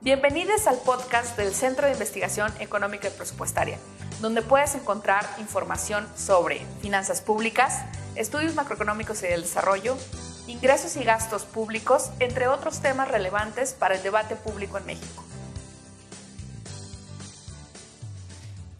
Bienvenidos al podcast del Centro de Investigación Económica y Presupuestaria, donde puedes encontrar información sobre finanzas públicas, estudios macroeconómicos y del desarrollo, ingresos y gastos públicos, entre otros temas relevantes para el debate público en México.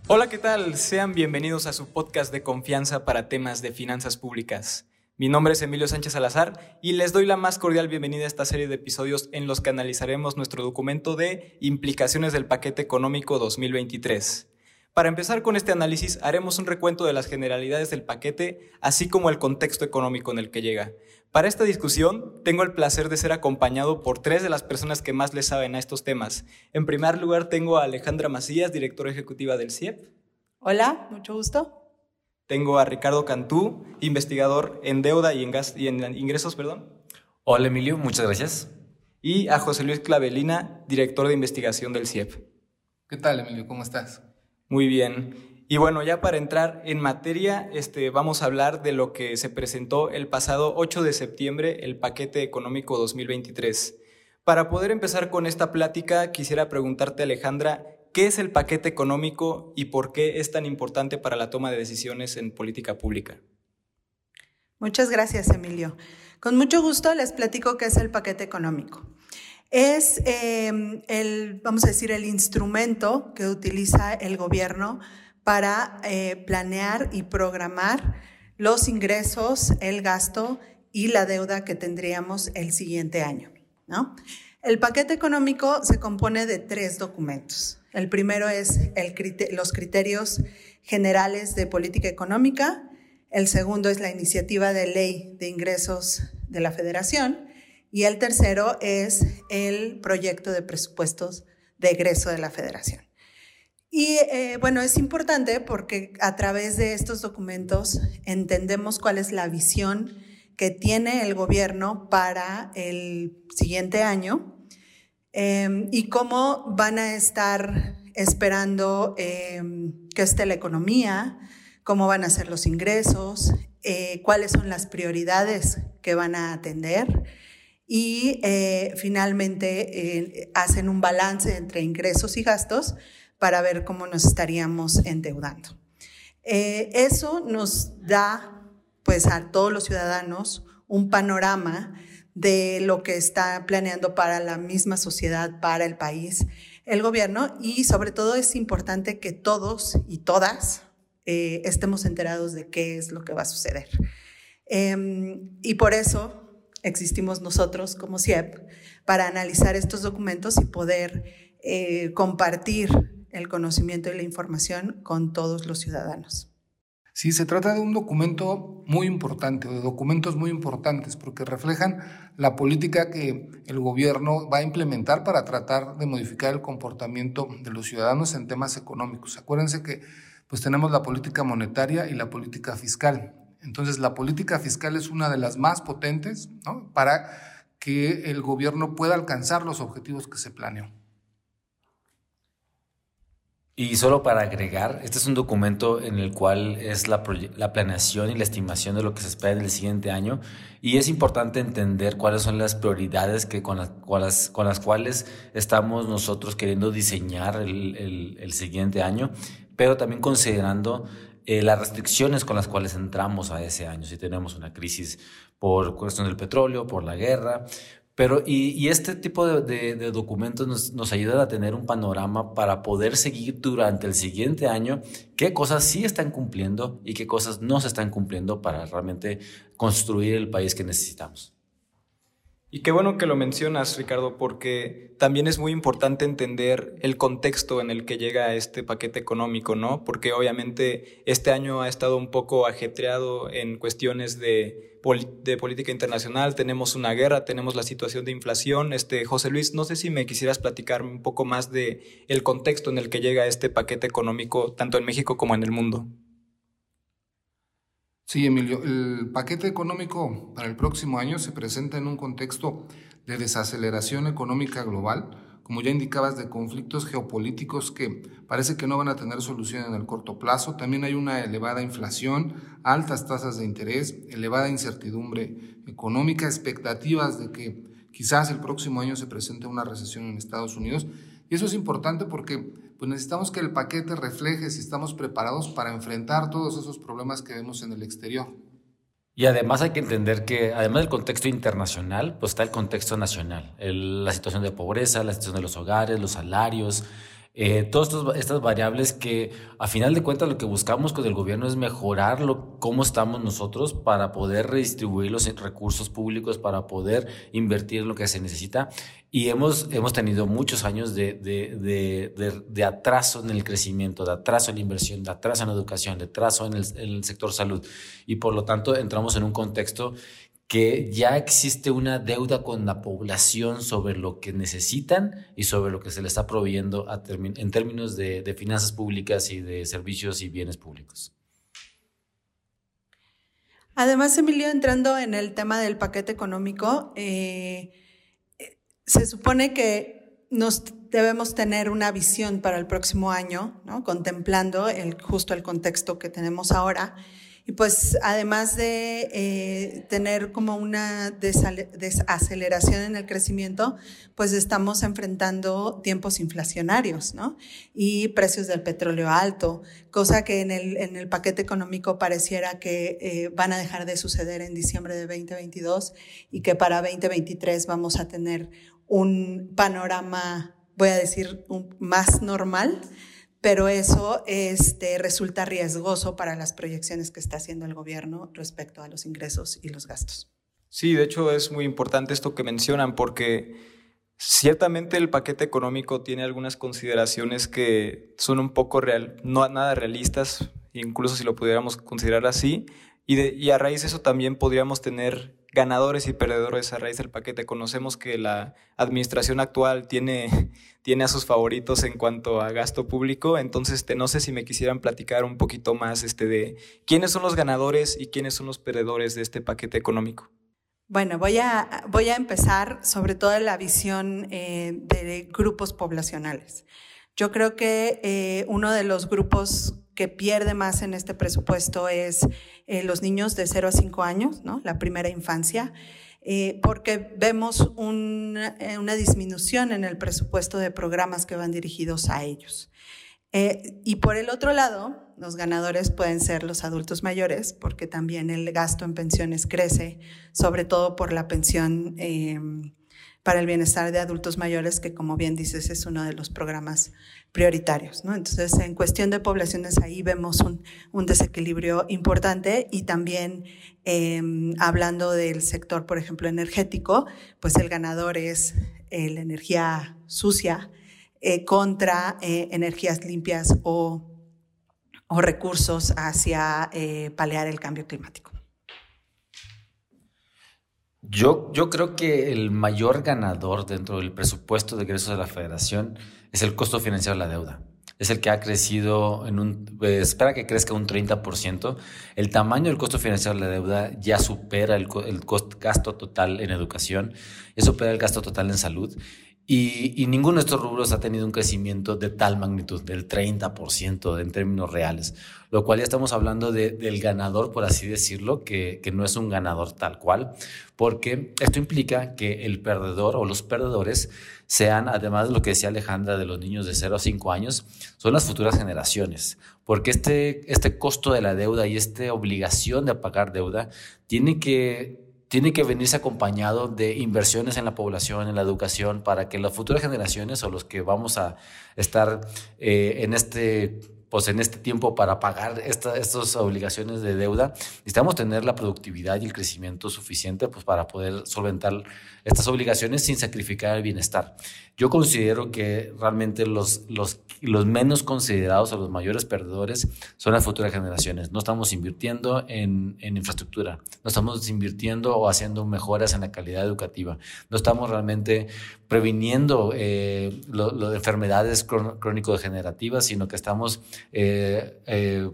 Hola, ¿qué tal? Sean bienvenidos a su podcast de confianza para temas de finanzas públicas. Mi nombre es Emilio Sánchez Salazar y les doy la más cordial bienvenida a esta serie de episodios en los que analizaremos nuestro documento de Implicaciones del Paquete Económico 2023. Para empezar con este análisis, haremos un recuento de las generalidades del paquete, así como el contexto económico en el que llega. Para esta discusión, tengo el placer de ser acompañado por tres de las personas que más le saben a estos temas. En primer lugar, tengo a Alejandra Macías, directora ejecutiva del CIEP. Hola, mucho gusto. Tengo a Ricardo Cantú, investigador en deuda y en, y en ingresos, perdón. Hola Emilio, muchas gracias. Y a José Luis Clavelina, director de investigación del CIEP. ¿Qué tal Emilio? ¿Cómo estás? Muy bien. Y bueno, ya para entrar en materia, este, vamos a hablar de lo que se presentó el pasado 8 de septiembre, el paquete económico 2023. Para poder empezar con esta plática, quisiera preguntarte, Alejandra, ¿Qué es el paquete económico y por qué es tan importante para la toma de decisiones en política pública? Muchas gracias, Emilio. Con mucho gusto les platico qué es el paquete económico. Es em, el, vamos a decir, el instrumento que utiliza el gobierno para eh, planear y programar los ingresos, el gasto y la deuda que tendríamos el siguiente año. ¿no? El paquete económico se compone de tres documentos. El primero es los criterios generales de política económica. El segundo es la iniciativa de ley de ingresos de la federación. Y el tercero es el proyecto de presupuestos de egreso de la federación. Y eh, bueno, es importante porque a través de estos documentos entendemos cuál es la visión que tiene el gobierno para el siguiente año Em, y cómo van a estar esperando em, que esté la economía, cómo van a ser los ingresos, eh, cuáles son las prioridades que van a atender y eh, finalmente eh, hacen un balance entre ingresos y gastos para ver cómo nos estaríamos endeudando. eso nos da pues a todos los ciudadanos un panorama de lo que está planeando para la misma sociedad, para el país, el gobierno y sobre todo es importante que todos y todas eh, estemos enterados de qué es lo que va a suceder. Em, y por eso existimos nosotros como CIEP para analizar estos documentos y poder eh, compartir el conocimiento y la información con todos los ciudadanos. Sí, se trata de un documento muy importante, de documentos muy importantes, porque reflejan la política que el gobierno va a implementar para tratar de modificar el comportamiento de los ciudadanos en temas económicos. Acuérdense que pues tenemos la política monetaria y la política fiscal. Entonces, la política fiscal es una de las más potentes para que el gobierno pueda alcanzar los objetivos que se planeó. Y solo para agregar, este es un documento en el cual es la, la, planeación y la estimación de lo que se espera en el siguiente año y es importante entender cuáles son las prioridades que con, las, con, las, cuales estamos nosotros queriendo diseñar el, el, el siguiente año, pero también considerando eh, las restricciones con las cuales entramos a ese año. Si tenemos una crisis por cuestión del petróleo, por la guerra, pero, y, este tipo de, documentos nos, nos, ayudan a tener un panorama para poder seguir durante el siguiente año qué cosas sí están cumpliendo y qué cosas no se están cumpliendo para realmente construir el país que necesitamos. Y qué bueno que lo mencionas, Ricardo, porque también es muy importante entender el contexto en el que llega este paquete económico, ¿no? Porque obviamente este año ha estado un poco ajetreado en cuestiones de, de política internacional, tenemos una guerra, tenemos la situación de inflación. Este, José Luis, no sé si me quisieras platicar un poco más de el contexto en el que llega este paquete económico, tanto en México como en el mundo. Sí, Emilio, el paquete económico para el próximo año se presenta en un contexto de desaceleración económica global, como ya indicabas, de conflictos geopolíticos que parece que no van a tener solución en el corto plazo. También hay una elevada inflación, altas tasas de interés, elevada incertidumbre económica, expectativas de que quizás el próximo año se presente una recesión en Estados Unidos. Y eso es importante porque pues necesitamos que el paquete refleje si estamos preparados para enfrentar todos esos problemas que vemos en el exterior. Y además hay que entender que, además del contexto internacional, pues está el contexto nacional, la situación de pobreza, la situación de los hogares, los salarios, eh, todas estas variables que a final de cuentas lo que buscamos con el gobierno es mejorar lo, cómo estamos nosotros para poder redistribuir los recursos públicos, para poder invertir en lo que se necesita. Y hemos, hemos tenido muchos años de, de, de, de atraso en el crecimiento, de atraso en la inversión, de atraso en la educación, de atraso en el, en el sector salud. Y por lo tanto entramos en un contexto que ya existe una deuda con la población sobre lo que necesitan y sobre lo que se les está proveyendo en términos de, finanzas públicas y de servicios y bienes públicos. Además, Emilio, entrando en el tema del paquete económico, eh, se supone que nos debemos tener una visión para el próximo año, contemplando el, justo el contexto que tenemos ahora. Y pues además de eh, tener como una desaceleración en el crecimiento, pues estamos enfrentando tiempos inflacionarios, ¿no? Y precios del petróleo alto, cosa que en el, en el paquete económico pareciera que eh, van a dejar de suceder en diciembre de 2022 y que para 2023 vamos a tener un panorama, voy a decir, más normal pero eso este, resulta riesgoso para las proyecciones que está haciendo el gobierno respecto a los ingresos y los gastos. Sí, de hecho es muy importante esto que mencionan porque ciertamente el paquete económico tiene algunas consideraciones que son un poco real, no nada realistas, incluso si lo pudiéramos considerar así, y, y a raíz de eso también podríamos tener ganadores y perdedores a raíz del paquete. Conocemos que la administración actual tiene, tiene a sus favoritos en cuanto a gasto público, entonces te, no sé si me quisieran platicar un poquito más este, de quiénes son los ganadores y quiénes son los perdedores de este paquete económico. Bueno, voy a, voy a empezar sobre todo la visión eh, de grupos poblacionales. Yo creo que eh, uno de los grupos que pierde más en este presupuesto es eh, los niños de 0 a 5 años, ¿no? la primera infancia, eh, porque vemos eh, una disminución en el presupuesto de programas que van dirigidos a ellos. y por el otro lado, los ganadores pueden ser los adultos mayores, porque también el gasto en pensiones crece, sobre todo por la pensión para el bienestar de adultos mayores, que como bien dices es uno de los programas prioritarios. Entonces, en cuestión de poblaciones, ahí vemos un, un desequilibrio importante y también em, hablando del sector, por ejemplo, energético, pues el ganador es eh, la energía sucia eh, contra eh, energías limpias o, o recursos hacia paliar el cambio climático. Yo, yo creo que el mayor ganador dentro del presupuesto de ingresos de la federación es el costo financiero de la deuda. Es el que ha crecido en un, eh, espera que crezca un 30%. El tamaño del costo financiero de la deuda ya supera el, el gasto total en educación, ya supera el gasto total en salud. Y, ninguno de estos rubros ha tenido un crecimiento de tal magnitud, del 30% en términos reales, lo cual ya estamos hablando del ganador, por así decirlo, que, que no es un ganador tal cual, porque esto implica que el perdedor o los perdedores sean, además de lo que decía Alejandra de los niños de 0 a 5 años, son las futuras generaciones, porque este, este costo de la deuda y esta obligación de pagar deuda tiene que tiene que venirse acompañado de inversiones en la población, en la educación, para que las futuras generaciones o los que vamos a estar eh, en este pues en este tiempo para pagar estas obligaciones de deuda, necesitamos tener la productividad y el crecimiento suficiente pues, para poder solventar estas obligaciones sin sacrificar el bienestar. Yo considero que realmente los, los, los menos considerados o los mayores perdedores son las futuras generaciones. No estamos invirtiendo en, en infraestructura, no estamos invirtiendo o haciendo mejoras en la calidad educativa, no estamos realmente previniendo eh, enfermedades crónico-degenerativas, sino que estamos eh, eh,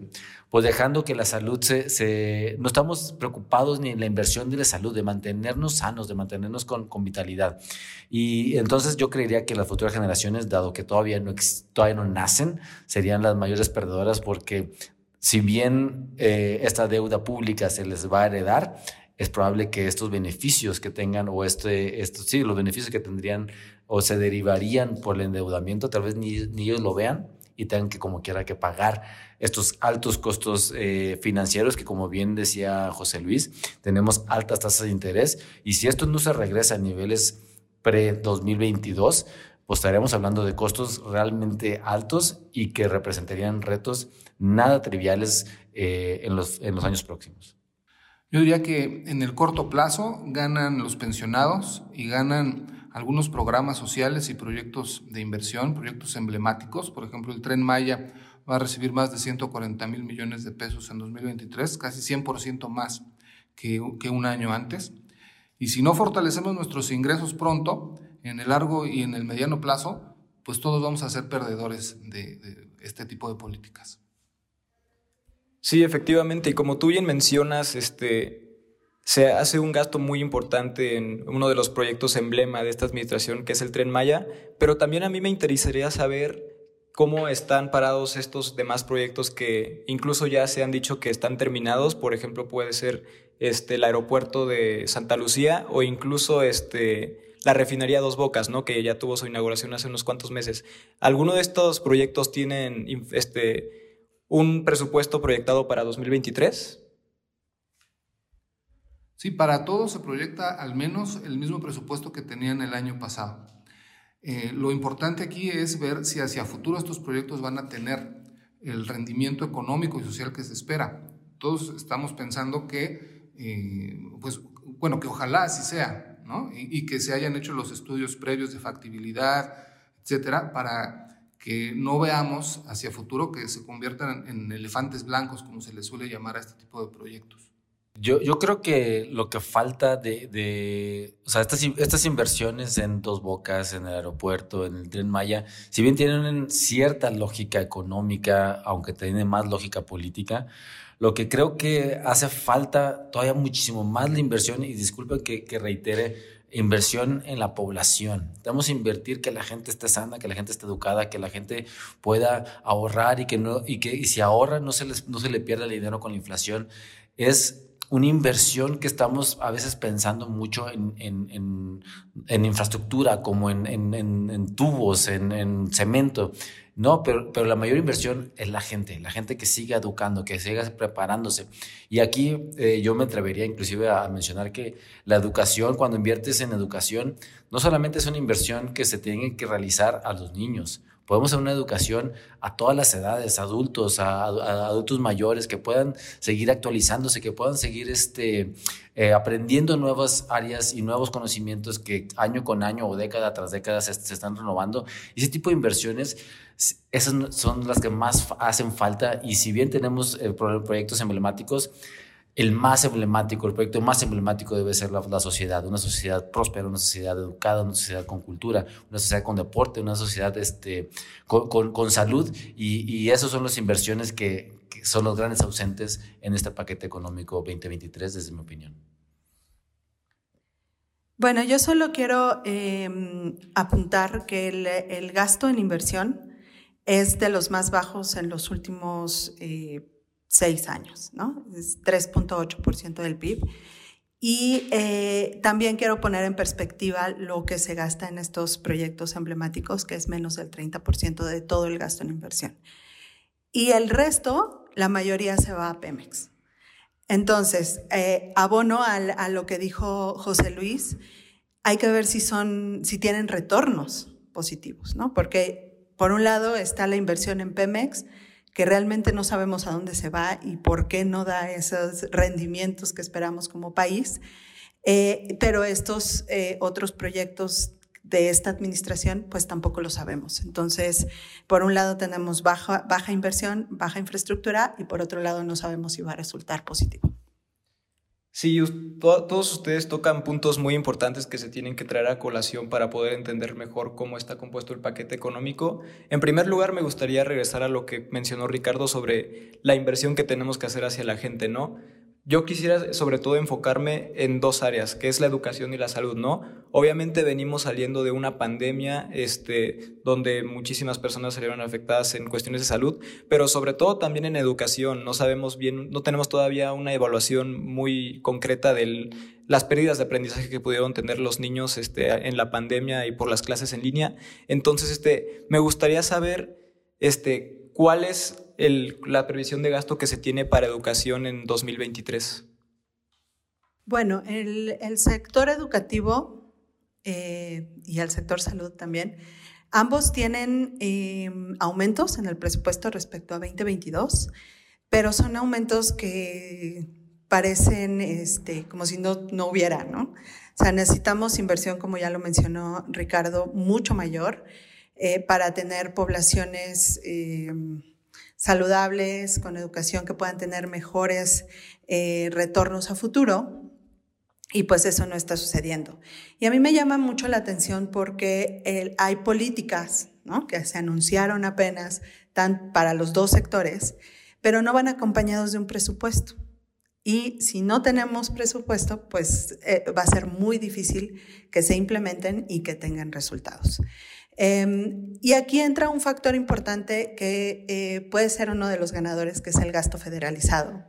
pues dejando que la salud se, No estamos preocupados ni en la inversión de la salud, de mantenernos sanos, de mantenernos con, con vitalidad. Y entonces yo creería que las futuras generaciones, dado que todavía no, todavía no nacen, serían las mayores perdedoras porque si bien esta deuda pública se les va a heredar, es probable que estos beneficios que tengan o este, estos, sí, los beneficios que tendrían o se derivarían por el endeudamiento, tal vez ni, ellos lo vean y tengan que como quiera que pagar estos altos costos eh, financieros que como bien decía José Luis, tenemos altas tasas de interés y si esto no se regresa a niveles pre-2022, pues estaremos hablando de costos realmente altos y que representarían retos nada triviales eh, en, los, en los años próximos. Yo diría que en el corto plazo ganan los pensionados y ganan algunos programas sociales y proyectos de inversión, proyectos emblemáticos. Por ejemplo, el tren Maya va a recibir más de 140 mil millones de pesos en 2023, casi 100% más que, que un año antes. Y si no fortalecemos nuestros ingresos pronto, en el largo y en el mediano plazo, pues todos vamos a ser perdedores de, de este tipo de políticas. Sí, efectivamente, y como tú bien mencionas, este, se hace un gasto muy importante en uno de los proyectos emblema de esta administración, que es el Tren Maya, pero también a mí me interesaría saber cómo están parados estos demás proyectos que incluso ya se han dicho que están terminados, por ejemplo, puede ser este, el aeropuerto de Santa Lucía o incluso este, la refinería Dos Bocas, ¿no? que ya tuvo su inauguración hace unos cuantos meses. ¿Alguno de estos proyectos tienen este, un presupuesto proyectado para 2023? Sí, para todos se proyecta al menos el mismo presupuesto que tenían el año pasado. Eh, lo importante aquí es ver si hacia futuro estos proyectos van a tener el rendimiento económico y social que se espera. Todos estamos pensando que, eh, pues, bueno, que ojalá así sea, ¿no? Y, y, que se hayan hecho los estudios previos de factibilidad, etcétera, para que no veamos hacia futuro que se conviertan en elefantes blancos, como se les suele llamar a este tipo de proyectos. Yo, yo creo que lo que falta de, de, o sea, estas, estas inversiones en Dos Bocas, en el aeropuerto, en el Tren Maya, si bien tienen cierta lógica económica, aunque tienen más lógica política, lo que creo que hace falta todavía muchísimo más la inversión, y disculpen que, que reitere, inversión en la población. Tenemos que invertir que la gente esté sana, que la gente esté educada, que la gente pueda ahorrar y que no y que y si ahorra no se les no se le pierda el dinero con la inflación. Es una inversión que estamos a veces pensando mucho en, en, en, infraestructura, como en, tubos, en, cemento. No, pero, pero la mayor inversión es la gente, la gente que siga educando, que siga preparándose. Y aquí eh, yo me atrevería inclusive a mencionar que la educación, cuando inviertes en educación, no solamente es una inversión que se tiene que realizar a los niños, Podemos hacer una educación a todas las edades, adultos, a, adultos mayores, que puedan seguir actualizándose, que puedan seguir este, eh, aprendiendo nuevas áreas y nuevos conocimientos que año con año o década tras década se, se están renovando. Y ese tipo de inversiones, esas son las que más hacen falta. Y si bien tenemos eh, proyectos emblemáticos, el más emblemático, el proyecto más emblemático debe ser la, sociedad, una sociedad próspera, una sociedad educada, una sociedad con cultura, una sociedad con deporte, una sociedad este, con, salud y, y esas son las inversiones que, son los grandes ausentes en este paquete económico 2023, desde mi opinión. Bueno, yo solo quiero em, apuntar que el, el, gasto en inversión es de los más bajos en los últimos eh, seis años, ¿no? Es 3.8% del PIB. Y eh, también quiero poner en perspectiva lo que se gasta en estos proyectos emblemáticos, que es menos del 30% de todo el gasto en inversión. Y el resto, la mayoría se va a Pemex. Entonces, eh, abono a, lo que dijo José Luis, hay que ver si son, si tienen retornos positivos, ¿no? Porque por un lado está la inversión en Pemex, que realmente no sabemos a dónde se va y por qué no da esos rendimientos que esperamos como país. Eh, pero estos eh, otros proyectos de esta administración, pues tampoco lo sabemos. Entonces, por un lado tenemos baja, baja inversión, baja infraestructura y por otro lado no sabemos si va a resultar positivo. Sí, todos ustedes tocan puntos muy importantes que se tienen que traer a colación para poder entender mejor cómo está compuesto el paquete económico. En primer lugar, me gustaría regresar a lo que mencionó Ricardo sobre la inversión que tenemos que hacer hacia la gente, ¿no? Yo quisiera sobre todo enfocarme en dos áreas, que es la educación y la salud, ¿no? Obviamente venimos saliendo de una pandemia este, donde muchísimas personas salieron afectadas en cuestiones de salud, pero sobre todo también en educación. No sabemos bien, no tenemos todavía una evaluación muy concreta de las pérdidas de aprendizaje que pudieron tener los niños este, en la pandemia y por las clases en línea. Entonces, este, me gustaría saber este, cuál la previsión de gasto que se tiene para educación en 2023? Bueno, el, sector educativo eh, y el sector salud también, ambos tienen em, aumentos en el presupuesto respecto a 2022, pero son aumentos que parecen este, como si no, no hubiera, ¿no? O sea, necesitamos inversión, como ya lo mencionó Ricardo, mucho mayor eh, para tener poblaciones em, saludables, con educación que puedan tener mejores eh, retornos a futuro. Y pues eso no está sucediendo. Y a mí me llama mucho la atención porque hay políticas ¿no? que se anunciaron apenas para los dos sectores, pero no van acompañados de un presupuesto. Y si no tenemos presupuesto, pues eh, va a ser muy difícil que se implementen y que tengan resultados. Em, y aquí entra un factor importante que eh, puede ser uno de los ganadores, que es el gasto federalizado.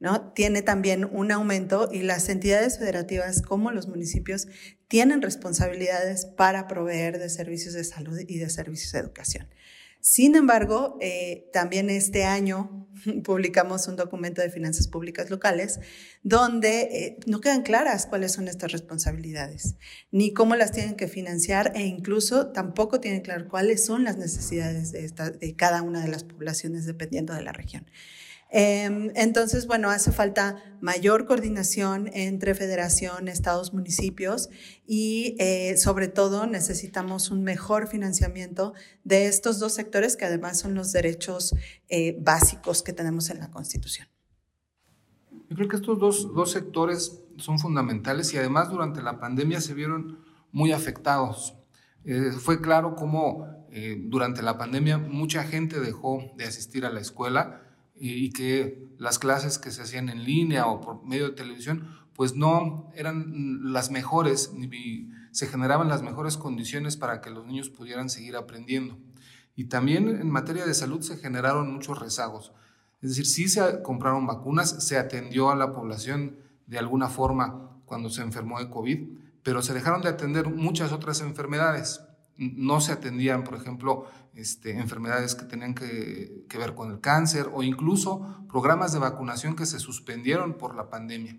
¿no? Tiene también un aumento y las entidades federativas como los municipios tienen responsabilidades para proveer de servicios de salud y de servicios de educación. Sin embargo, eh, también este año publicamos un documento de finanzas públicas locales donde eh, no quedan claras cuáles son estas responsabilidades, ni cómo las tienen que financiar e incluso tampoco tienen claro cuáles son las necesidades de cada una de las poblaciones dependiendo de la región. Em, entonces, bueno, hace falta mayor coordinación entre federación, estados, municipios y eh, sobre todo necesitamos un mejor financiamiento de estos dos sectores que además son los derechos eh, básicos que tenemos en la Constitución. Yo creo que estos dos, dos sectores son fundamentales y además durante la pandemia se vieron muy afectados. Eh, fue claro cómo durante la pandemia mucha gente dejó de asistir a la escuela y, que las clases que se hacían en línea o por medio de televisión, pues no eran las mejores, ni se generaban las mejores condiciones para que los niños pudieran seguir aprendiendo. Y también en materia de salud se generaron muchos rezagos. Es decir, sí se compraron vacunas, se atendió a la población de alguna forma cuando se enfermó de COVID, pero se dejaron de atender muchas otras enfermedades no se atendían, por ejemplo, este, enfermedades que tenían que, ver con el cáncer o incluso programas de vacunación que se suspendieron por la pandemia.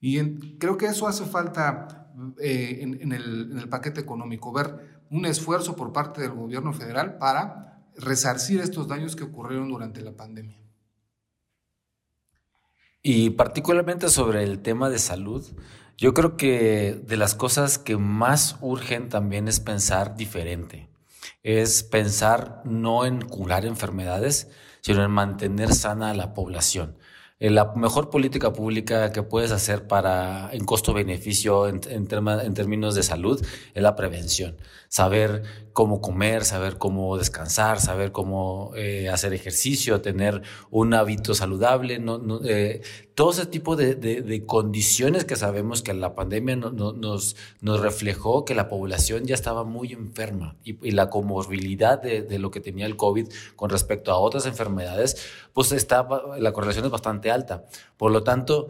Y creo que eso hace falta eh, en, el, en el paquete económico, ver un esfuerzo por parte del gobierno federal para resarcir estos daños que ocurrieron durante la pandemia. Y particularmente sobre el tema de salud, yo creo que de las cosas que más urgen también es pensar diferente. Es pensar no en curar enfermedades, sino en mantener sana a la población. Eh, la mejor política pública que puedes hacer para en costo-beneficio en, en, términos de salud es la prevención. Saber cómo comer, saber cómo descansar, saber cómo eh, hacer ejercicio, tener un hábito saludable, eh, todo ese tipo de, condiciones que sabemos que la pandemia nos, nos reflejó que la población ya estaba muy enferma y, la comorbilidad de, lo que tenía el COVID con respecto a otras enfermedades, pues estaba, la correlación es bastante alta. Por lo tanto,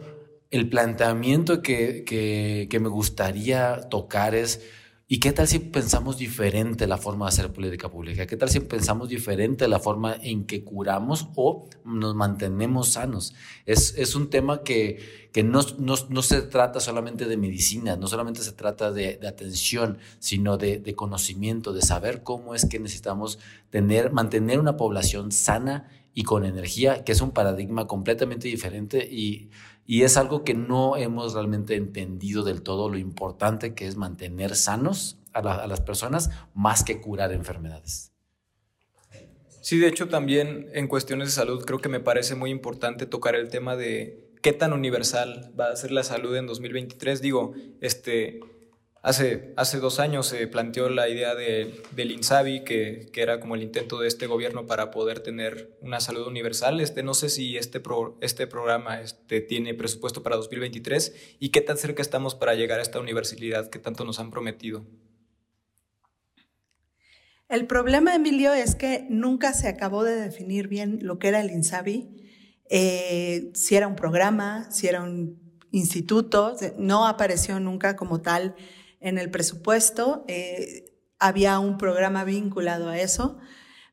el planteamiento que me gustaría tocar es ¿Y qué tal si pensamos diferente la forma de hacer política pública? ¿Qué tal si pensamos diferente la forma en que curamos o nos mantenemos sanos? Es, es un tema que, que no, no, no, se trata solamente de medicina, no solamente se trata de, atención, sino de, de, conocimiento, de saber cómo es que necesitamos tener, mantener una población sana y con energía, que es un paradigma completamente diferente y y es algo que no hemos realmente entendido del todo lo importante que es mantener sanos a, las personas más que curar enfermedades. Sí, de hecho también en cuestiones de salud creo que me parece muy importante tocar el tema de qué tan universal va a ser la salud en 2023. Digo, este, Hace, hace dos años se planteó la idea de, del INSABI, que, que, era como el intento de este gobierno para poder tener una salud universal. Este, no sé si este, pro, este programa este, tiene presupuesto para 2023 y qué tan cerca estamos para llegar a esta universalidad que tanto nos han prometido. El problema, Emilio, es que nunca se acabó de definir bien lo que era el INSABI, eh, si era un programa, si era un instituto, no apareció nunca como tal en el presupuesto. Eh, había un programa vinculado a eso,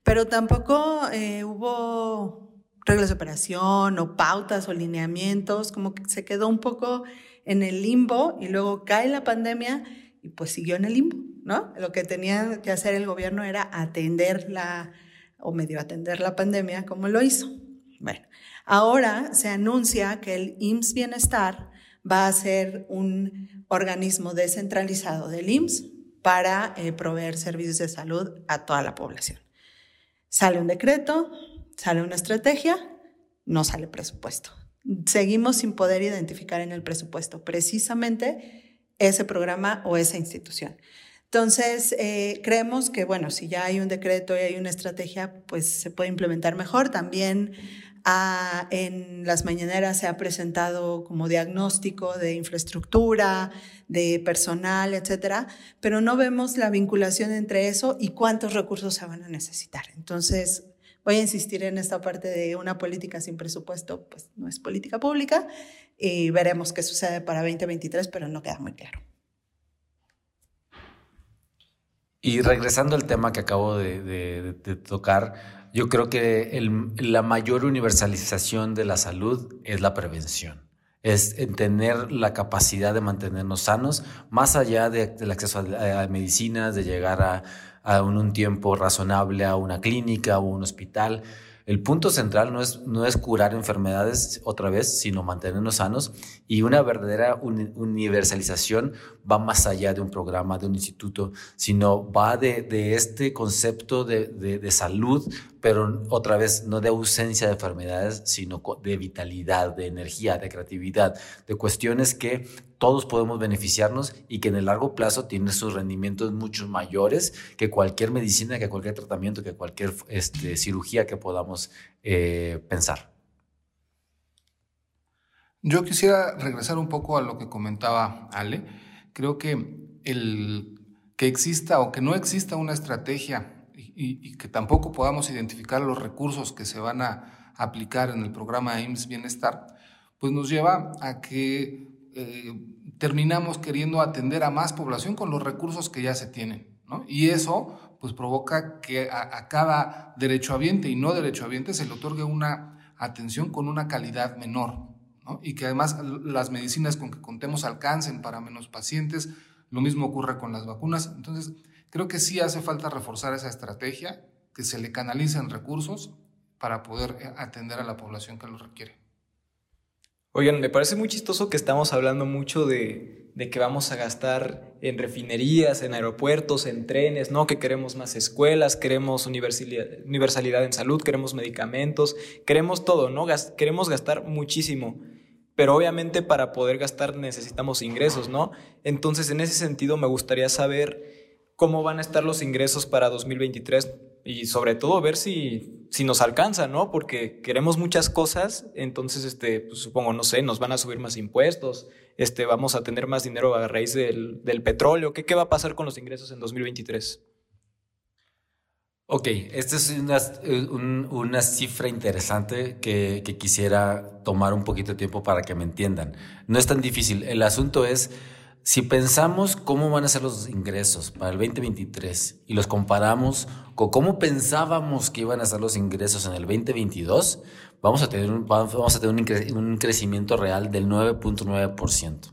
pero tampoco eh, hubo reglas de operación o pautas o lineamientos, como que se quedó un poco en el limbo y luego cae la pandemia y pues siguió en el limbo, ¿no? Lo que tenía que hacer el gobierno era atender la, o medio atender la pandemia como lo hizo. Bueno, ahora se anuncia que el IMSS Bienestar va a ser un organismo descentralizado del IMSS para eh, proveer servicios de salud a toda la población. Sale un decreto, sale una estrategia, no sale presupuesto. Seguimos sin poder identificar en el presupuesto precisamente ese programa o esa institución. Entonces, eh, creemos que, bueno, si ya hay un decreto y hay una estrategia, pues se puede implementar mejor. También en las mañaneras se ha presentado como diagnóstico de infraestructura, de personal, etcétera, pero no vemos la vinculación entre eso y cuántos recursos se van a necesitar. Entonces, voy a insistir en esta parte de una política sin presupuesto, pues no es política pública y veremos qué sucede para 2023, pero no queda muy claro. Y regresando al tema que acabo de tocar, yo creo que la mayor universalización de la salud es la prevención es tener la capacidad de mantenernos sanos, más allá del acceso a, medicinas, de llegar a, a un, tiempo razonable a una clínica o un hospital. El punto central no es, no es curar enfermedades otra vez, sino mantenernos sanos y una verdadera universalización va más allá de un programa, de un instituto, sino va de, de este concepto de, de, de, salud, pero otra vez no de ausencia de enfermedades, sino de vitalidad, de energía, de creatividad, de cuestiones que todos podemos beneficiarnos y que en el largo plazo tiene sus rendimientos mucho mayores que cualquier medicina, que cualquier tratamiento, que cualquier este, cirugía que podamos eh, pensar. Yo quisiera regresar un poco a lo que comentaba Ale. Creo que el que exista o que no exista una estrategia y, que tampoco podamos identificar los recursos que se van a aplicar en el programa IMSS Bienestar, pues nos lleva a que eh, terminamos queriendo atender a más población con los recursos que ya se tienen. Y eso pues provoca que a, cada derechohabiente y no derechohabiente se le otorgue una atención con una calidad menor. Y que además las medicinas con que contemos alcancen para menos pacientes. Lo mismo ocurre con las vacunas. Entonces, creo que sí hace falta reforzar esa estrategia, que se le canalicen recursos para poder eh, atender a la población que lo requiere. Oigan, me parece muy chistoso que estamos hablando mucho de, que vamos a gastar en refinerías, en aeropuertos, en trenes, ¿no? Que queremos más escuelas, queremos universalidad, universalidad en salud, queremos medicamentos, queremos todo, ¿no? queremos gastar muchísimo. Pero obviamente para poder gastar necesitamos ingresos, ¿no? Entonces, en ese sentido, me gustaría saber cómo van a estar los ingresos para 2023 y sobre todo ver si, si nos alcanza, ¿no? Porque queremos muchas cosas, entonces, este, pues, supongo, no sé, nos van a subir más impuestos, este, vamos a tener más dinero a raíz del, del petróleo. ¿Qué, ¿Qué va a pasar con los ingresos en 2023? Ok, esta es una, una cifra interesante que, que quisiera tomar un poquito de tiempo para que me entiendan. No es tan difícil. El asunto es si pensamos cómo van a ser los ingresos para el 2023 y los comparamos con cómo pensábamos que iban a ser los ingresos en el 2022, vamos a tener un, vamos a tener un crecimiento real del 9.9%.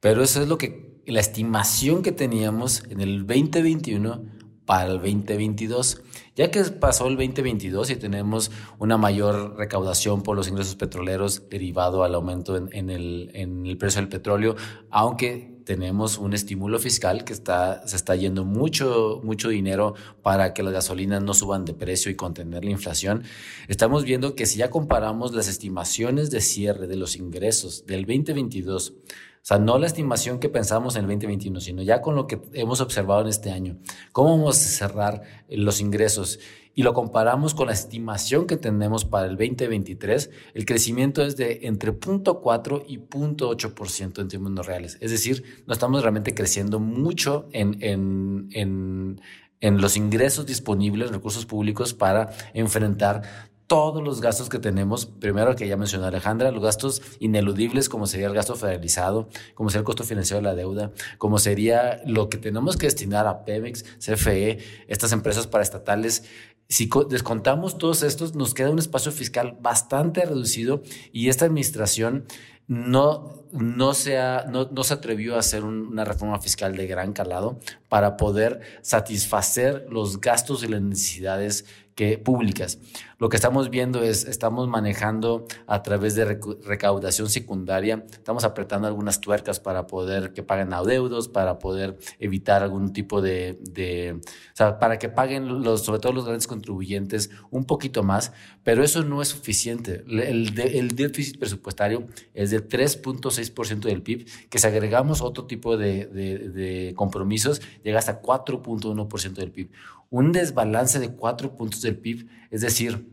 Pero eso es lo que la estimación que teníamos en el 2021 para el 2022. Ya que pasó el 2022 y tenemos una mayor recaudación por los ingresos petroleros derivado al aumento en, el, precio del petróleo, aunque tenemos un estímulo fiscal que se está yendo mucho, mucho dinero para que las gasolinas no suban de precio y contener la inflación. Estamos viendo que si ya comparamos las estimaciones de cierre de los ingresos del 2022 O sea, no la estimación que pensamos en el 2021, sino ya con lo que hemos observado en este año. ¿Cómo vamos a cerrar los ingresos? Y lo comparamos con la estimación que tenemos para el 2023, el crecimiento es de entre 0.4 y 0.8% en términos reales. Es decir, no estamos realmente creciendo mucho en, en, en, en los ingresos disponibles, recursos públicos para enfrentar todos los gastos que tenemos, primero que ya mencionó Alejandra, los gastos ineludibles como sería el gasto federalizado, como sería el costo financiero de la deuda, como sería lo que tenemos que destinar a Pemex, CFE, estas empresas paraestatales. Si descontamos todos estos, nos queda un espacio fiscal bastante reducido y esta administración no, no, se, no, no se atrevió a hacer una reforma fiscal de gran calado para poder satisfacer los gastos y las necesidades que públicas. Lo que estamos viendo es, estamos manejando a través de recaudación secundaria, estamos apretando algunas tuercas para poder que paguen adeudos, para poder evitar algún tipo de, o sea, para que paguen los, sobre todo los grandes contribuyentes un poquito más, pero eso no es suficiente. El, el déficit presupuestario es de 3.6% del PIB, que si agregamos otro tipo de, de, compromisos, llega hasta 4.1% del PIB un desbalance de cuatro puntos del PIB, es decir,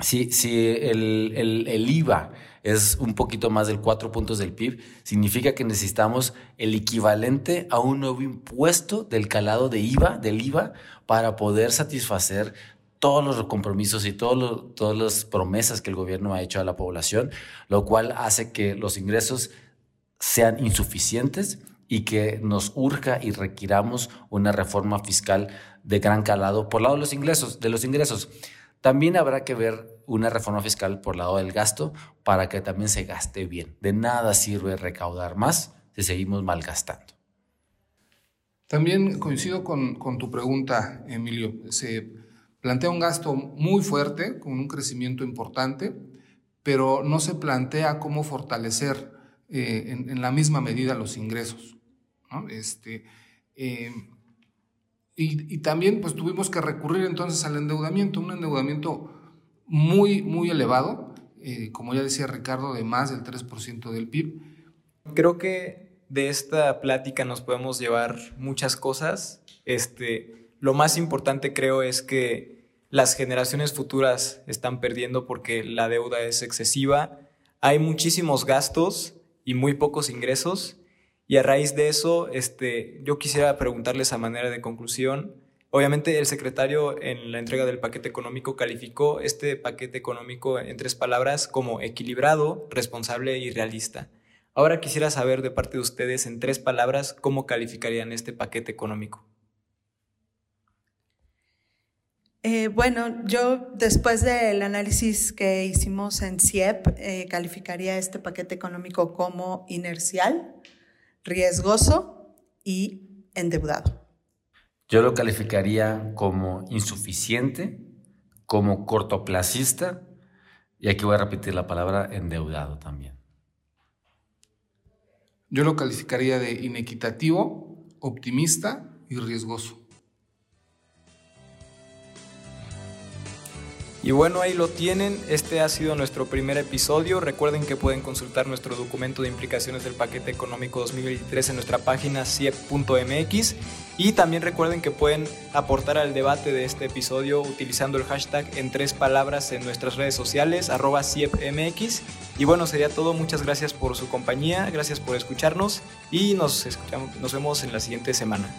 si, si el, el, IVA es un poquito más del cuatro puntos del PIB, significa que necesitamos el equivalente a un nuevo impuesto del calado de IVA, del IVA, para poder satisfacer todos los compromisos y todos todas las promesas que el gobierno ha hecho a la población, lo cual hace que los ingresos sean insuficientes y que nos urja y requiramos una reforma fiscal de gran calado por lado de los ingresos, de los ingresos. También habrá que ver una reforma fiscal por lado del gasto para que también se gaste bien. De nada sirve recaudar más si seguimos malgastando. También coincido con, tu pregunta, Emilio. Se plantea un gasto muy fuerte, con un crecimiento importante, pero no se plantea cómo fortalecer eh, en, la misma medida los ingresos. Este, eh, y, también pues tuvimos que recurrir entonces al endeudamiento, un endeudamiento muy, muy elevado, eh, como ya decía Ricardo, de más del 3% del PIB. Creo que de esta plática nos podemos llevar muchas cosas. Este, lo más importante creo es que las generaciones futuras están perdiendo porque la deuda es excesiva, hay muchísimos gastos y muy pocos ingresos y a raíz de eso, este, yo quisiera preguntarles a manera de conclusión. Obviamente el secretario en la entrega del paquete económico calificó este paquete económico en tres palabras como equilibrado, responsable y realista. Ahora quisiera saber de parte de ustedes en tres palabras cómo calificarían este paquete económico. Eh, bueno, yo después del análisis que hicimos en CIEP, eh, calificaría este paquete económico como inercial, riesgoso y endeudado. Yo lo calificaría como insuficiente, como cortoplacista y aquí voy a repetir la palabra endeudado también. Yo lo calificaría de inequitativo, optimista y riesgoso. Y bueno, ahí lo tienen. Este ha sido nuestro primer episodio. Recuerden que pueden consultar nuestro documento de implicaciones del paquete económico 2023 en nuestra página ciep.mx. Y también recuerden que pueden aportar al debate de este episodio utilizando el hashtag en tres palabras en nuestras redes sociales, arroba ciepmx. Y bueno, sería todo. Muchas gracias por su compañía, gracias por escucharnos y nos, nos vemos en la siguiente semana.